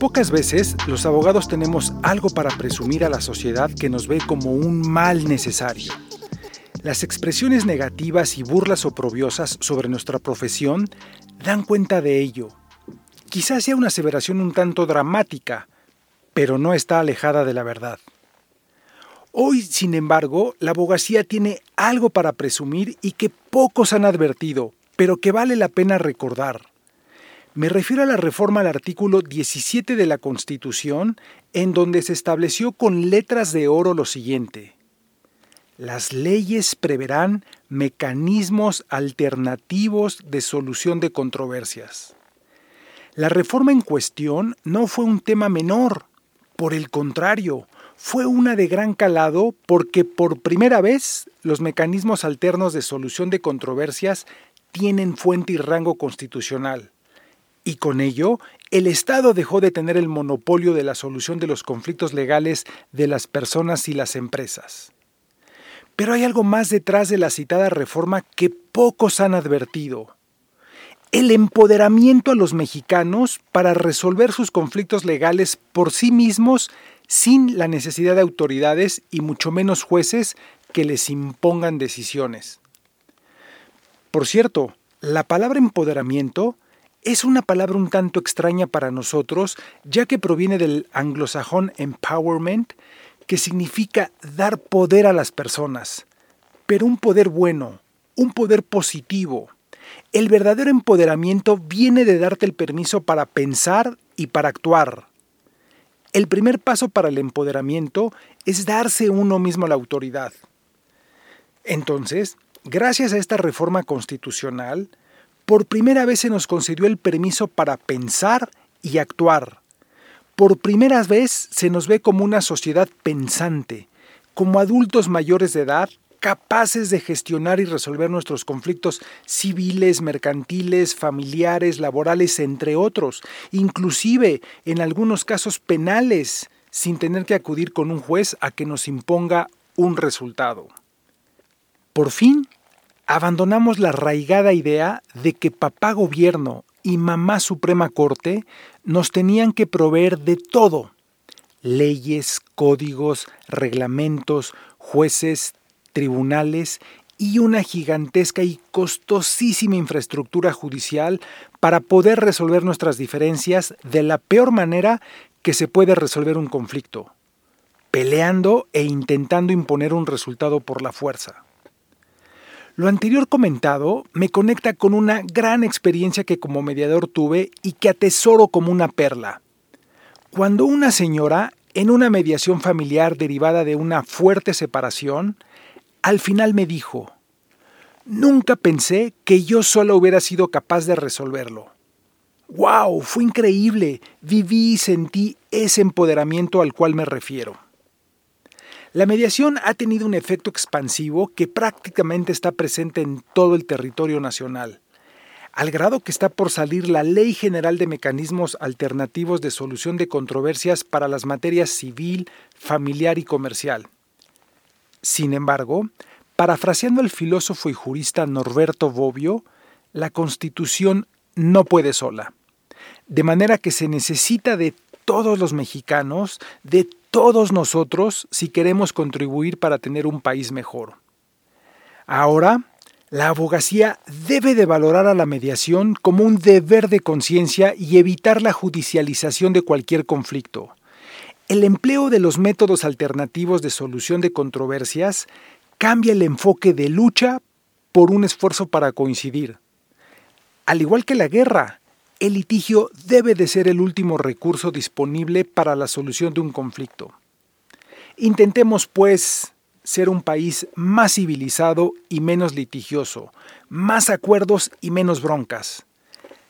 pocas veces los abogados tenemos algo para presumir a la sociedad que nos ve como un mal necesario. Las expresiones negativas y burlas oprobiosas sobre nuestra profesión dan cuenta de ello. Quizás sea una aseveración un tanto dramática, pero no está alejada de la verdad. Hoy, sin embargo, la abogacía tiene algo para presumir y que pocos han advertido, pero que vale la pena recordar. Me refiero a la reforma al artículo 17 de la Constitución, en donde se estableció con letras de oro lo siguiente. Las leyes preverán mecanismos alternativos de solución de controversias. La reforma en cuestión no fue un tema menor, por el contrario, fue una de gran calado porque por primera vez los mecanismos alternos de solución de controversias tienen fuente y rango constitucional y con ello el Estado dejó de tener el monopolio de la solución de los conflictos legales de las personas y las empresas. Pero hay algo más detrás de la citada reforma que pocos han advertido. El empoderamiento a los mexicanos para resolver sus conflictos legales por sí mismos sin la necesidad de autoridades y mucho menos jueces que les impongan decisiones. Por cierto, la palabra empoderamiento es una palabra un tanto extraña para nosotros, ya que proviene del anglosajón empowerment, que significa dar poder a las personas, pero un poder bueno, un poder positivo. El verdadero empoderamiento viene de darte el permiso para pensar y para actuar. El primer paso para el empoderamiento es darse uno mismo la autoridad. Entonces, gracias a esta reforma constitucional, por primera vez se nos concedió el permiso para pensar y actuar. Por primera vez se nos ve como una sociedad pensante, como adultos mayores de edad capaces de gestionar y resolver nuestros conflictos civiles, mercantiles, familiares, laborales, entre otros, inclusive en algunos casos penales, sin tener que acudir con un juez a que nos imponga un resultado. Por fin abandonamos la arraigada idea de que papá gobierno y mamá Suprema Corte nos tenían que proveer de todo. Leyes, códigos, reglamentos, jueces, tribunales y una gigantesca y costosísima infraestructura judicial para poder resolver nuestras diferencias de la peor manera que se puede resolver un conflicto, peleando e intentando imponer un resultado por la fuerza. Lo anterior comentado me conecta con una gran experiencia que como mediador tuve y que atesoro como una perla. Cuando una señora, en una mediación familiar derivada de una fuerte separación, al final me dijo, Nunca pensé que yo solo hubiera sido capaz de resolverlo. ¡Wow! Fue increíble. Viví y sentí ese empoderamiento al cual me refiero. La mediación ha tenido un efecto expansivo que prácticamente está presente en todo el territorio nacional, al grado que está por salir la Ley General de Mecanismos Alternativos de Solución de Controversias para las materias civil, familiar y comercial. Sin embargo, parafraseando al filósofo y jurista Norberto Bobbio, la Constitución no puede sola. De manera que se necesita de todos los mexicanos, de todos nosotros si queremos contribuir para tener un país mejor. Ahora, la abogacía debe de valorar a la mediación como un deber de conciencia y evitar la judicialización de cualquier conflicto. El empleo de los métodos alternativos de solución de controversias cambia el enfoque de lucha por un esfuerzo para coincidir. Al igual que la guerra, el litigio debe de ser el último recurso disponible para la solución de un conflicto. Intentemos, pues, ser un país más civilizado y menos litigioso, más acuerdos y menos broncas.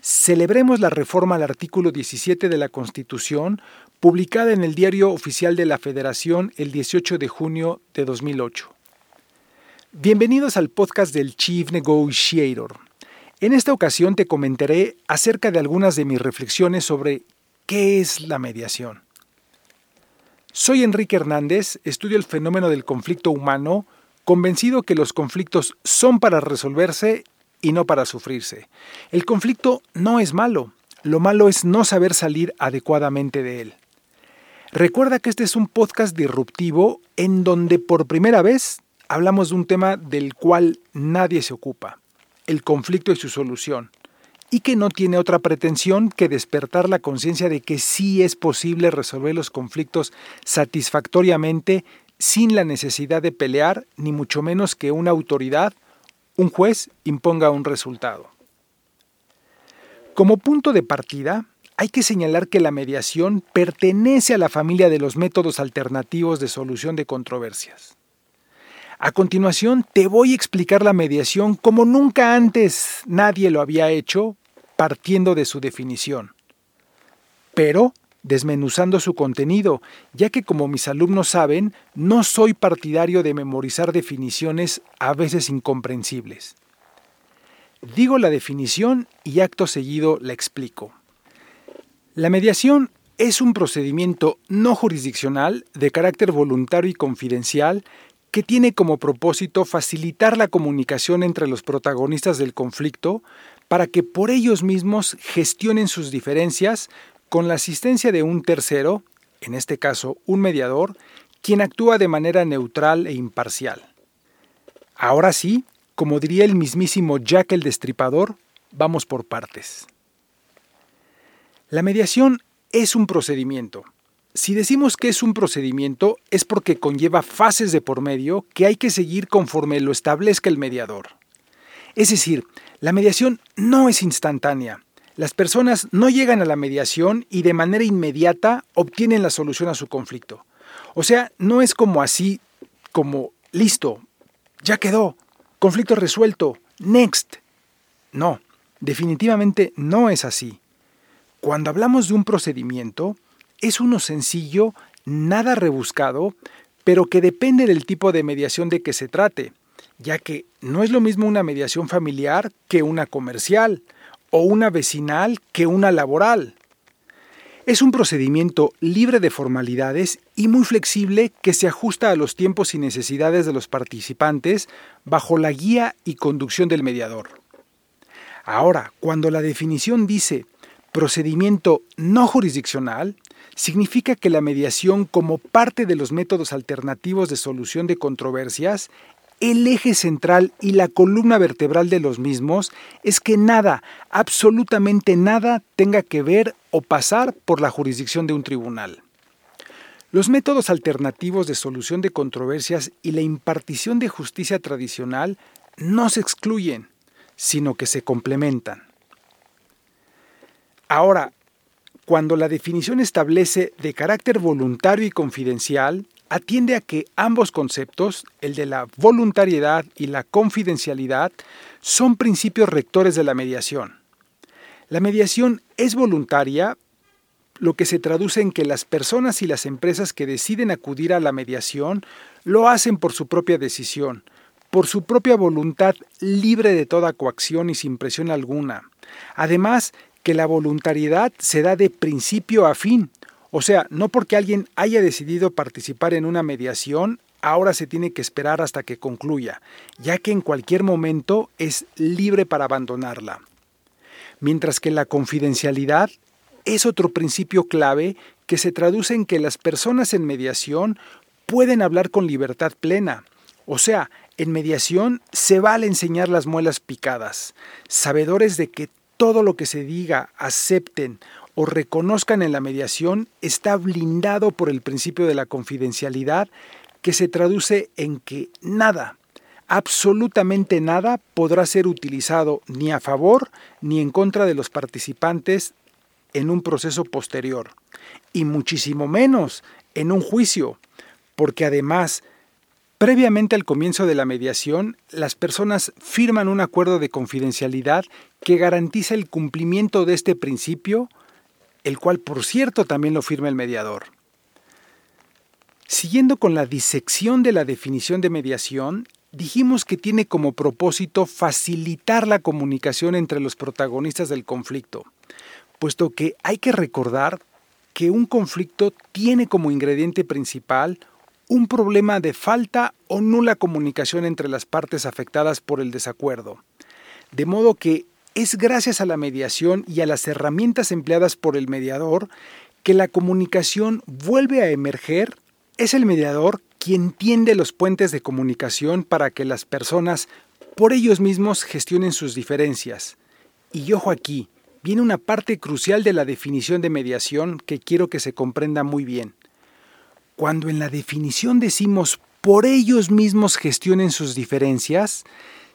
Celebremos la reforma al artículo 17 de la Constitución, publicada en el Diario Oficial de la Federación el 18 de junio de 2008. Bienvenidos al podcast del Chief Negotiator. En esta ocasión te comentaré acerca de algunas de mis reflexiones sobre qué es la mediación. Soy Enrique Hernández, estudio el fenómeno del conflicto humano, convencido que los conflictos son para resolverse y no para sufrirse. El conflicto no es malo, lo malo es no saber salir adecuadamente de él. Recuerda que este es un podcast disruptivo en donde por primera vez hablamos de un tema del cual nadie se ocupa, el conflicto y su solución, y que no tiene otra pretensión que despertar la conciencia de que sí es posible resolver los conflictos satisfactoriamente sin la necesidad de pelear, ni mucho menos que una autoridad, un juez, imponga un resultado. Como punto de partida, hay que señalar que la mediación pertenece a la familia de los métodos alternativos de solución de controversias. A continuación, te voy a explicar la mediación como nunca antes nadie lo había hecho, partiendo de su definición. Pero desmenuzando su contenido, ya que como mis alumnos saben, no soy partidario de memorizar definiciones a veces incomprensibles. Digo la definición y acto seguido la explico. La mediación es un procedimiento no jurisdiccional de carácter voluntario y confidencial que tiene como propósito facilitar la comunicación entre los protagonistas del conflicto para que por ellos mismos gestionen sus diferencias con la asistencia de un tercero, en este caso un mediador, quien actúa de manera neutral e imparcial. Ahora sí, como diría el mismísimo Jack el Destripador, vamos por partes. La mediación es un procedimiento. Si decimos que es un procedimiento es porque conlleva fases de por medio que hay que seguir conforme lo establezca el mediador. Es decir, la mediación no es instantánea. Las personas no llegan a la mediación y de manera inmediata obtienen la solución a su conflicto. O sea, no es como así, como listo, ya quedó, conflicto resuelto, next. No, definitivamente no es así. Cuando hablamos de un procedimiento, es uno sencillo, nada rebuscado, pero que depende del tipo de mediación de que se trate, ya que no es lo mismo una mediación familiar que una comercial, o una vecinal que una laboral. Es un procedimiento libre de formalidades y muy flexible que se ajusta a los tiempos y necesidades de los participantes bajo la guía y conducción del mediador. Ahora, cuando la definición dice procedimiento no jurisdiccional, significa que la mediación como parte de los métodos alternativos de solución de controversias el eje central y la columna vertebral de los mismos es que nada, absolutamente nada, tenga que ver o pasar por la jurisdicción de un tribunal. Los métodos alternativos de solución de controversias y la impartición de justicia tradicional no se excluyen, sino que se complementan. Ahora, cuando la definición establece de carácter voluntario y confidencial, atiende a que ambos conceptos, el de la voluntariedad y la confidencialidad, son principios rectores de la mediación. La mediación es voluntaria, lo que se traduce en que las personas y las empresas que deciden acudir a la mediación lo hacen por su propia decisión, por su propia voluntad libre de toda coacción y sin presión alguna. Además, que la voluntariedad se da de principio a fin, o sea, no porque alguien haya decidido participar en una mediación, ahora se tiene que esperar hasta que concluya, ya que en cualquier momento es libre para abandonarla. Mientras que la confidencialidad es otro principio clave que se traduce en que las personas en mediación pueden hablar con libertad plena. O sea, en mediación se vale enseñar las muelas picadas, sabedores de que todo lo que se diga, acepten o reconozcan en la mediación está blindado por el principio de la confidencialidad que se traduce en que nada, absolutamente nada podrá ser utilizado ni a favor ni en contra de los participantes en un proceso posterior, y muchísimo menos en un juicio, porque además, previamente al comienzo de la mediación, las personas firman un acuerdo de confidencialidad que garantiza el cumplimiento de este principio el cual por cierto también lo firma el mediador. Siguiendo con la disección de la definición de mediación, dijimos que tiene como propósito facilitar la comunicación entre los protagonistas del conflicto, puesto que hay que recordar que un conflicto tiene como ingrediente principal un problema de falta o nula comunicación entre las partes afectadas por el desacuerdo. De modo que es gracias a la mediación y a las herramientas empleadas por el mediador que la comunicación vuelve a emerger. Es el mediador quien tiende los puentes de comunicación para que las personas por ellos mismos gestionen sus diferencias. Y ojo aquí, viene una parte crucial de la definición de mediación que quiero que se comprenda muy bien. Cuando en la definición decimos por ellos mismos gestionen sus diferencias,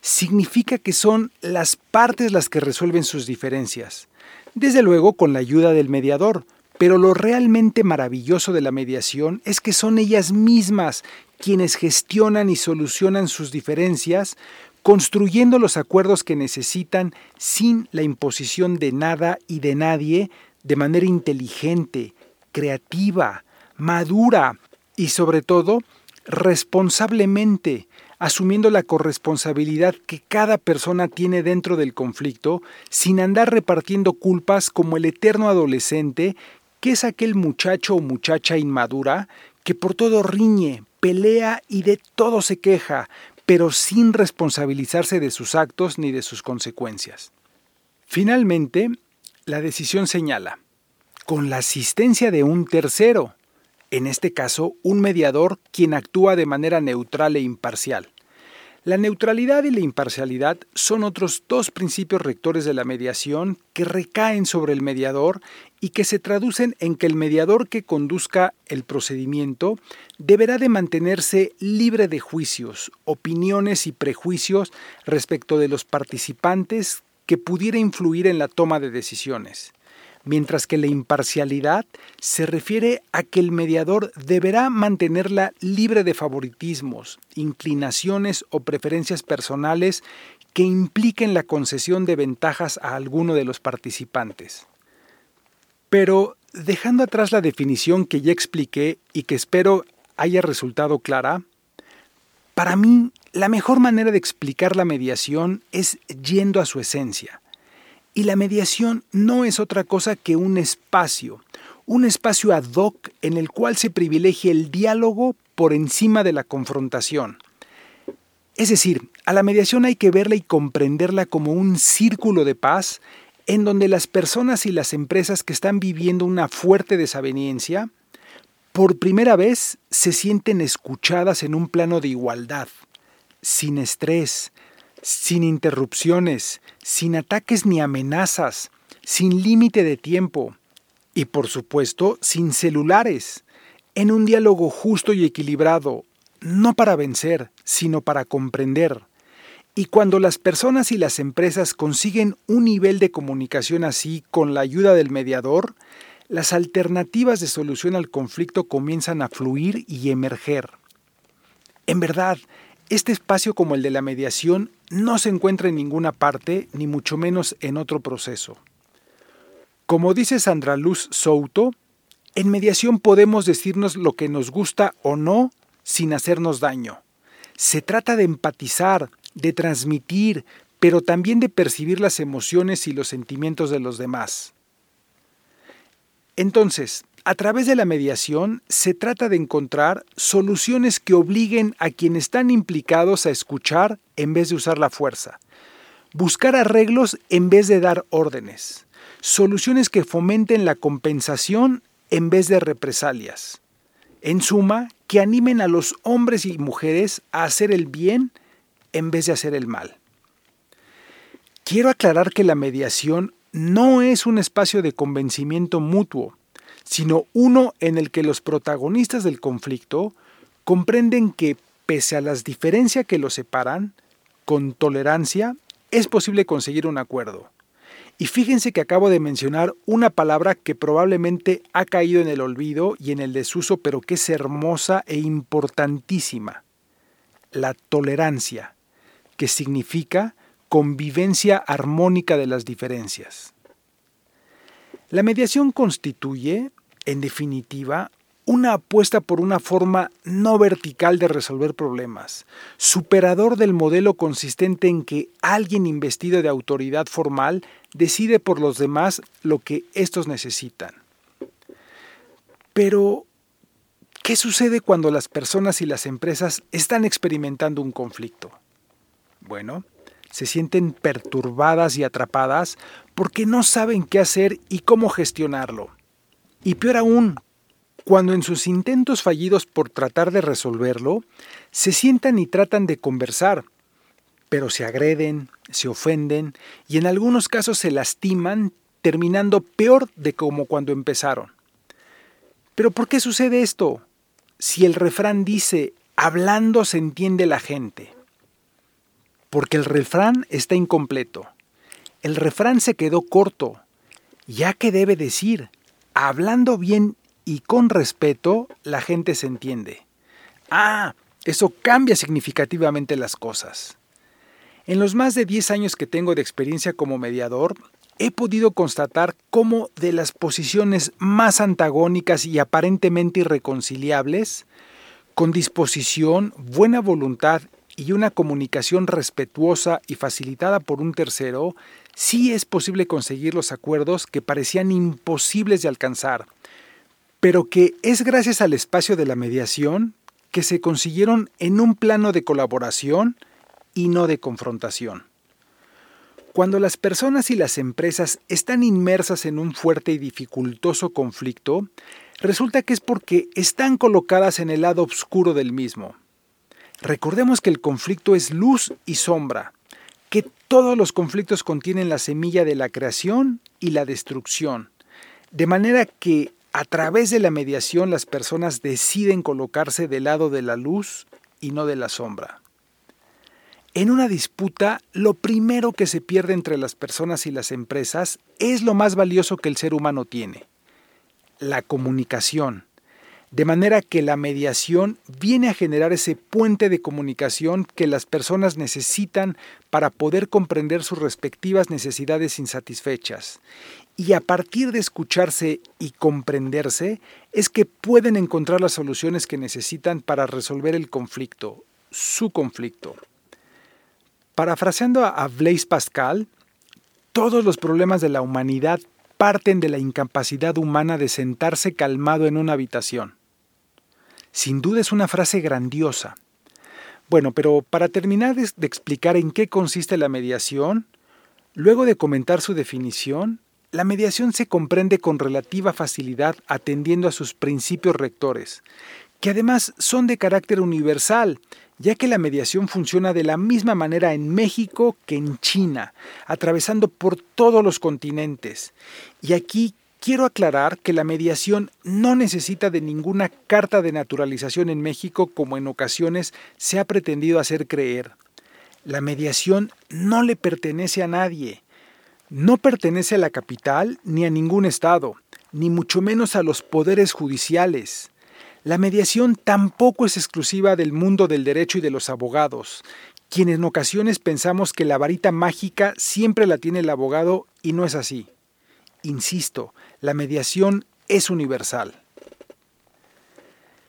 significa que son las partes las que resuelven sus diferencias. Desde luego con la ayuda del mediador, pero lo realmente maravilloso de la mediación es que son ellas mismas quienes gestionan y solucionan sus diferencias, construyendo los acuerdos que necesitan sin la imposición de nada y de nadie, de manera inteligente, creativa, madura y sobre todo responsablemente, asumiendo la corresponsabilidad que cada persona tiene dentro del conflicto, sin andar repartiendo culpas como el eterno adolescente, que es aquel muchacho o muchacha inmadura que por todo riñe, pelea y de todo se queja, pero sin responsabilizarse de sus actos ni de sus consecuencias. Finalmente, la decisión señala, con la asistencia de un tercero, en este caso un mediador quien actúa de manera neutral e imparcial. La neutralidad y la imparcialidad son otros dos principios rectores de la mediación que recaen sobre el mediador y que se traducen en que el mediador que conduzca el procedimiento deberá de mantenerse libre de juicios, opiniones y prejuicios respecto de los participantes que pudiera influir en la toma de decisiones mientras que la imparcialidad se refiere a que el mediador deberá mantenerla libre de favoritismos, inclinaciones o preferencias personales que impliquen la concesión de ventajas a alguno de los participantes. Pero, dejando atrás la definición que ya expliqué y que espero haya resultado clara, para mí la mejor manera de explicar la mediación es yendo a su esencia y la mediación no es otra cosa que un espacio, un espacio ad hoc en el cual se privilegia el diálogo por encima de la confrontación. Es decir, a la mediación hay que verla y comprenderla como un círculo de paz en donde las personas y las empresas que están viviendo una fuerte desaveniencia, por primera vez se sienten escuchadas en un plano de igualdad, sin estrés, sin interrupciones, sin ataques ni amenazas, sin límite de tiempo y por supuesto sin celulares, en un diálogo justo y equilibrado, no para vencer, sino para comprender. Y cuando las personas y las empresas consiguen un nivel de comunicación así con la ayuda del mediador, las alternativas de solución al conflicto comienzan a fluir y emerger. En verdad, este espacio como el de la mediación no se encuentra en ninguna parte, ni mucho menos en otro proceso. Como dice Sandra Luz Souto, en mediación podemos decirnos lo que nos gusta o no sin hacernos daño. Se trata de empatizar, de transmitir, pero también de percibir las emociones y los sentimientos de los demás. Entonces, a través de la mediación se trata de encontrar soluciones que obliguen a quienes están implicados a escuchar en vez de usar la fuerza, buscar arreglos en vez de dar órdenes, soluciones que fomenten la compensación en vez de represalias. En suma, que animen a los hombres y mujeres a hacer el bien en vez de hacer el mal. Quiero aclarar que la mediación no es un espacio de convencimiento mutuo, sino uno en el que los protagonistas del conflicto comprenden que, pese a las diferencias que los separan, con tolerancia es posible conseguir un acuerdo. Y fíjense que acabo de mencionar una palabra que probablemente ha caído en el olvido y en el desuso, pero que es hermosa e importantísima. La tolerancia, que significa convivencia armónica de las diferencias. La mediación constituye, en definitiva, una apuesta por una forma no vertical de resolver problemas, superador del modelo consistente en que alguien investido de autoridad formal decide por los demás lo que éstos necesitan. Pero, ¿qué sucede cuando las personas y las empresas están experimentando un conflicto? Bueno, se sienten perturbadas y atrapadas porque no saben qué hacer y cómo gestionarlo. Y peor aún, cuando en sus intentos fallidos por tratar de resolverlo, se sientan y tratan de conversar, pero se agreden, se ofenden y en algunos casos se lastiman, terminando peor de como cuando empezaron. Pero ¿por qué sucede esto? Si el refrán dice, hablando se entiende la gente porque el refrán está incompleto. El refrán se quedó corto, ya que debe decir, hablando bien y con respeto, la gente se entiende. Ah, eso cambia significativamente las cosas. En los más de 10 años que tengo de experiencia como mediador, he podido constatar cómo de las posiciones más antagónicas y aparentemente irreconciliables, con disposición, buena voluntad y una comunicación respetuosa y facilitada por un tercero, sí es posible conseguir los acuerdos que parecían imposibles de alcanzar, pero que es gracias al espacio de la mediación que se consiguieron en un plano de colaboración y no de confrontación. Cuando las personas y las empresas están inmersas en un fuerte y dificultoso conflicto, resulta que es porque están colocadas en el lado oscuro del mismo Recordemos que el conflicto es luz y sombra, que todos los conflictos contienen la semilla de la creación y la destrucción, de manera que a través de la mediación las personas deciden colocarse del lado de la luz y no de la sombra. En una disputa, lo primero que se pierde entre las personas y las empresas es lo más valioso que el ser humano tiene, la comunicación de manera que la mediación viene a generar ese puente de comunicación que las personas necesitan para poder comprender sus respectivas necesidades insatisfechas. Y a partir de escucharse y comprenderse es que pueden encontrar las soluciones que necesitan para resolver el conflicto, su conflicto. Parafraseando a Blaise Pascal, todos los problemas de la humanidad parten de la incapacidad humana de sentarse calmado en una habitación. Sin duda es una frase grandiosa. Bueno, pero para terminar de explicar en qué consiste la mediación, luego de comentar su definición, la mediación se comprende con relativa facilidad atendiendo a sus principios rectores, que además son de carácter universal, ya que la mediación funciona de la misma manera en México que en China, atravesando por todos los continentes. Y aquí Quiero aclarar que la mediación no necesita de ninguna carta de naturalización en México como en ocasiones se ha pretendido hacer creer. La mediación no le pertenece a nadie. No pertenece a la capital ni a ningún Estado, ni mucho menos a los poderes judiciales. La mediación tampoco es exclusiva del mundo del derecho y de los abogados, quienes en ocasiones pensamos que la varita mágica siempre la tiene el abogado y no es así. Insisto, la mediación es universal.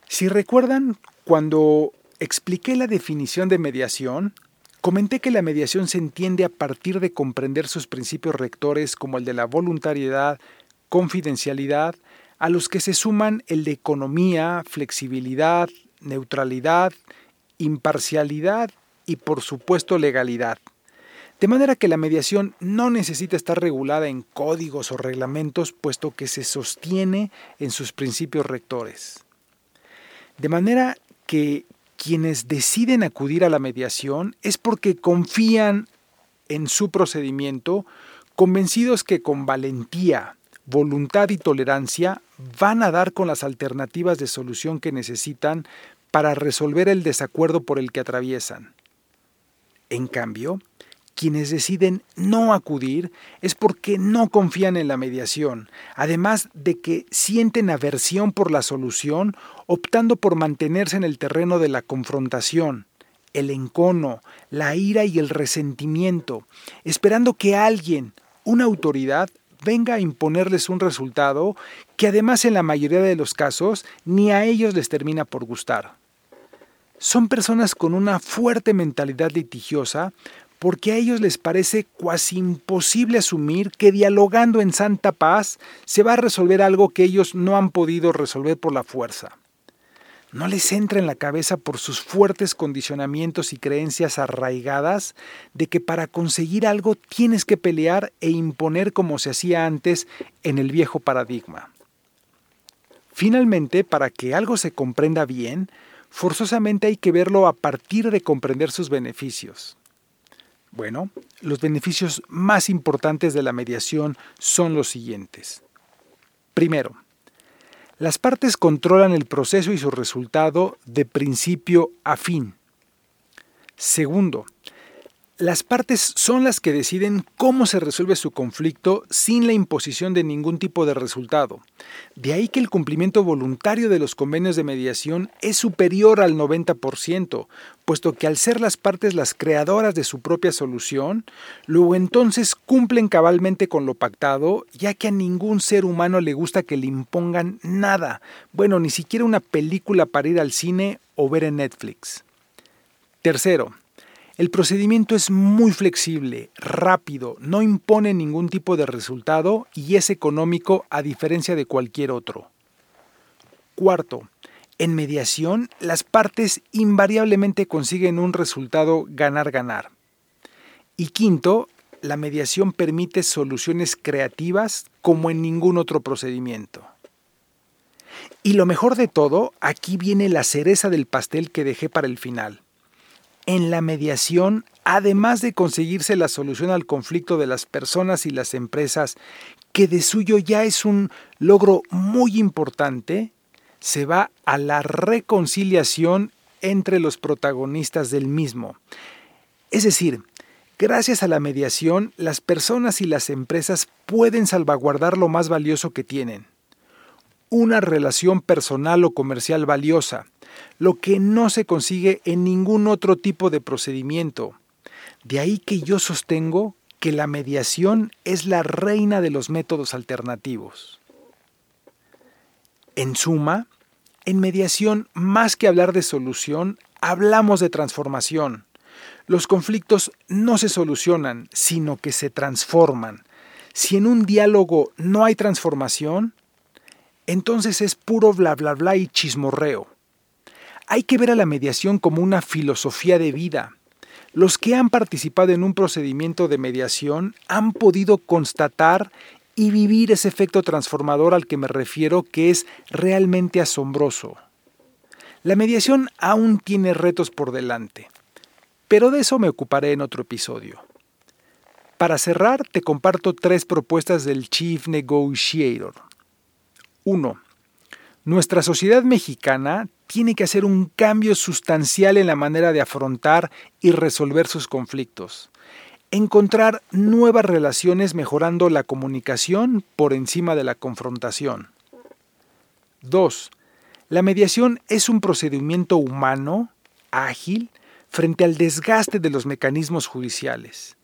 Si recuerdan, cuando expliqué la definición de mediación, comenté que la mediación se entiende a partir de comprender sus principios rectores como el de la voluntariedad, confidencialidad, a los que se suman el de economía, flexibilidad, neutralidad, imparcialidad y por supuesto legalidad. De manera que la mediación no necesita estar regulada en códigos o reglamentos, puesto que se sostiene en sus principios rectores. De manera que quienes deciden acudir a la mediación es porque confían en su procedimiento, convencidos que con valentía, voluntad y tolerancia van a dar con las alternativas de solución que necesitan para resolver el desacuerdo por el que atraviesan. En cambio, quienes deciden no acudir es porque no confían en la mediación, además de que sienten aversión por la solución, optando por mantenerse en el terreno de la confrontación, el encono, la ira y el resentimiento, esperando que alguien, una autoridad, venga a imponerles un resultado que además en la mayoría de los casos ni a ellos les termina por gustar. Son personas con una fuerte mentalidad litigiosa, porque a ellos les parece cuasi imposible asumir que dialogando en santa paz se va a resolver algo que ellos no han podido resolver por la fuerza. no les entra en la cabeza por sus fuertes condicionamientos y creencias arraigadas de que para conseguir algo tienes que pelear e imponer como se hacía antes en el viejo paradigma. Finalmente, para que algo se comprenda bien, forzosamente hay que verlo a partir de comprender sus beneficios. Bueno, los beneficios más importantes de la mediación son los siguientes. Primero, las partes controlan el proceso y su resultado de principio a fin. Segundo, las partes son las que deciden cómo se resuelve su conflicto sin la imposición de ningún tipo de resultado. De ahí que el cumplimiento voluntario de los convenios de mediación es superior al 90%, puesto que al ser las partes las creadoras de su propia solución, luego entonces cumplen cabalmente con lo pactado, ya que a ningún ser humano le gusta que le impongan nada, bueno, ni siquiera una película para ir al cine o ver en Netflix. Tercero, el procedimiento es muy flexible, rápido, no impone ningún tipo de resultado y es económico a diferencia de cualquier otro. Cuarto, en mediación las partes invariablemente consiguen un resultado ganar-ganar. Y quinto, la mediación permite soluciones creativas como en ningún otro procedimiento. Y lo mejor de todo, aquí viene la cereza del pastel que dejé para el final en la mediación, además de conseguirse la solución al conflicto de las personas y las empresas, que de suyo ya es un logro muy importante, se va a la reconciliación entre los protagonistas del mismo. Es decir, gracias a la mediación, las personas y las empresas pueden salvaguardar lo más valioso que tienen, una relación personal o comercial valiosa, lo que no se consigue en ningún otro tipo de procedimiento. De ahí que yo sostengo que la mediación es la reina de los métodos alternativos. En suma, en mediación, más que hablar de solución, hablamos de transformación. Los conflictos no se solucionan, sino que se transforman. Si en un diálogo no hay transformación, entonces es puro bla bla bla y chismorreo. Hay que ver a la mediación como una filosofía de vida. Los que han participado en un procedimiento de mediación han podido constatar y vivir ese efecto transformador al que me refiero que es realmente asombroso. La mediación aún tiene retos por delante, pero de eso me ocuparé en otro episodio. Para cerrar, te comparto tres propuestas del Chief Negotiator. 1. Nuestra sociedad mexicana tiene que hacer un cambio sustancial en la manera de afrontar y resolver sus conflictos. Encontrar nuevas relaciones mejorando la comunicación por encima de la confrontación. 2. La mediación es un procedimiento humano, ágil, frente al desgaste de los mecanismos judiciales.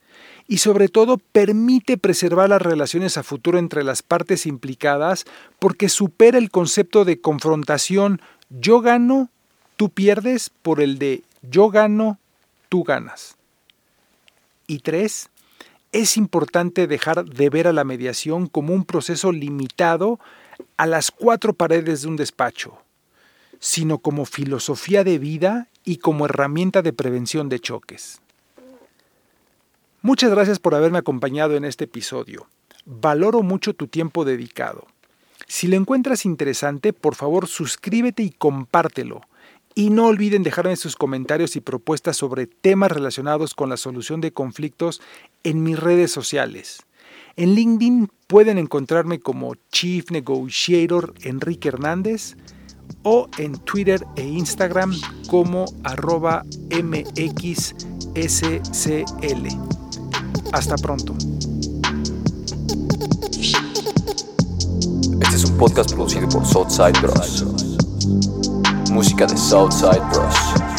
Y sobre todo permite preservar las relaciones a futuro entre las partes implicadas porque supera el concepto de confrontación yo gano, tú pierdes por el de yo gano, tú ganas. Y tres, es importante dejar de ver a la mediación como un proceso limitado a las cuatro paredes de un despacho, sino como filosofía de vida y como herramienta de prevención de choques. Muchas gracias por haberme acompañado en este episodio. Valoro mucho tu tiempo dedicado. Si lo encuentras interesante, por favor suscríbete y compártelo. Y no olviden dejarme sus comentarios y propuestas sobre temas relacionados con la solución de conflictos en mis redes sociales. En LinkedIn pueden encontrarme como Chief Negotiator Enrique Hernández o en Twitter e Instagram como arroba mxscl. Hasta pronto. Podcast producido por Southside Bros. Música de Southside Bros.